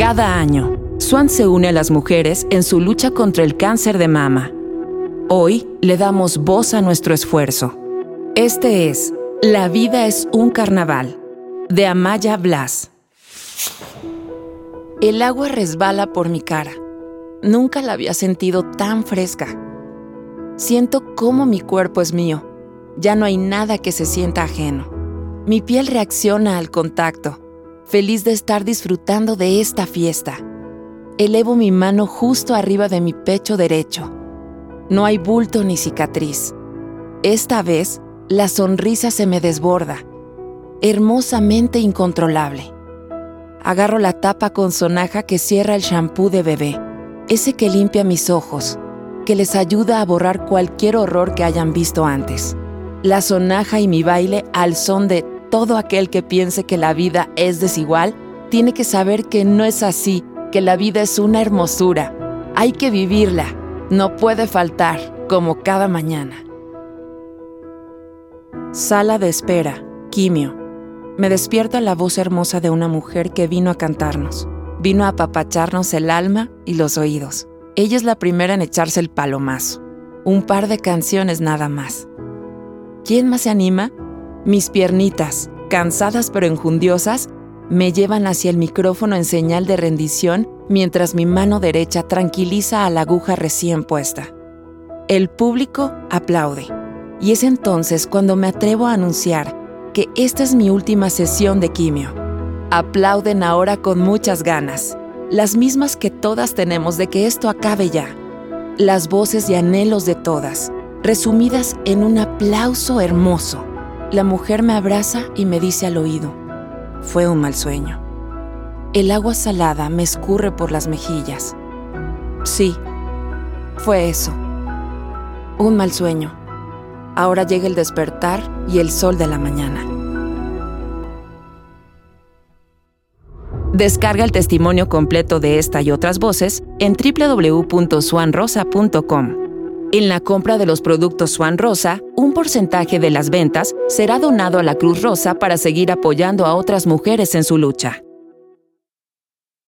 Cada año, Swan se une a las mujeres en su lucha contra el cáncer de mama. Hoy le damos voz a nuestro esfuerzo. Este es La vida es un carnaval, de Amaya Blas. El agua resbala por mi cara. Nunca la había sentido tan fresca. Siento cómo mi cuerpo es mío. Ya no hay nada que se sienta ajeno. Mi piel reacciona al contacto, feliz de estar disfrutando de esta fiesta. Elevo mi mano justo arriba de mi pecho derecho. No hay bulto ni cicatriz. Esta vez, la sonrisa se me desborda, hermosamente incontrolable. Agarro la tapa con sonaja que cierra el shampoo de bebé, ese que limpia mis ojos, que les ayuda a borrar cualquier horror que hayan visto antes. La sonaja y mi baile al son de todo aquel que piense que la vida es desigual, tiene que saber que no es así, que la vida es una hermosura. Hay que vivirla, no puede faltar, como cada mañana. Sala de espera, quimio. Me despierta la voz hermosa de una mujer que vino a cantarnos. Vino a apapacharnos el alma y los oídos. Ella es la primera en echarse el palomazo. Un par de canciones nada más. ¿Quién más se anima? Mis piernitas, cansadas pero enjundiosas, me llevan hacia el micrófono en señal de rendición mientras mi mano derecha tranquiliza a la aguja recién puesta. El público aplaude. Y es entonces cuando me atrevo a anunciar que esta es mi última sesión de quimio. Aplauden ahora con muchas ganas, las mismas que todas tenemos de que esto acabe ya. Las voces y anhelos de todas, resumidas en un aplauso hermoso. La mujer me abraza y me dice al oído, fue un mal sueño. El agua salada me escurre por las mejillas. Sí, fue eso. Un mal sueño. Ahora llega el despertar y el sol de la mañana. Descarga el testimonio completo de esta y otras voces en www.swanrosa.com. En la compra de los productos Swan Rosa, un porcentaje de las ventas será donado a la Cruz Rosa para seguir apoyando a otras mujeres en su lucha.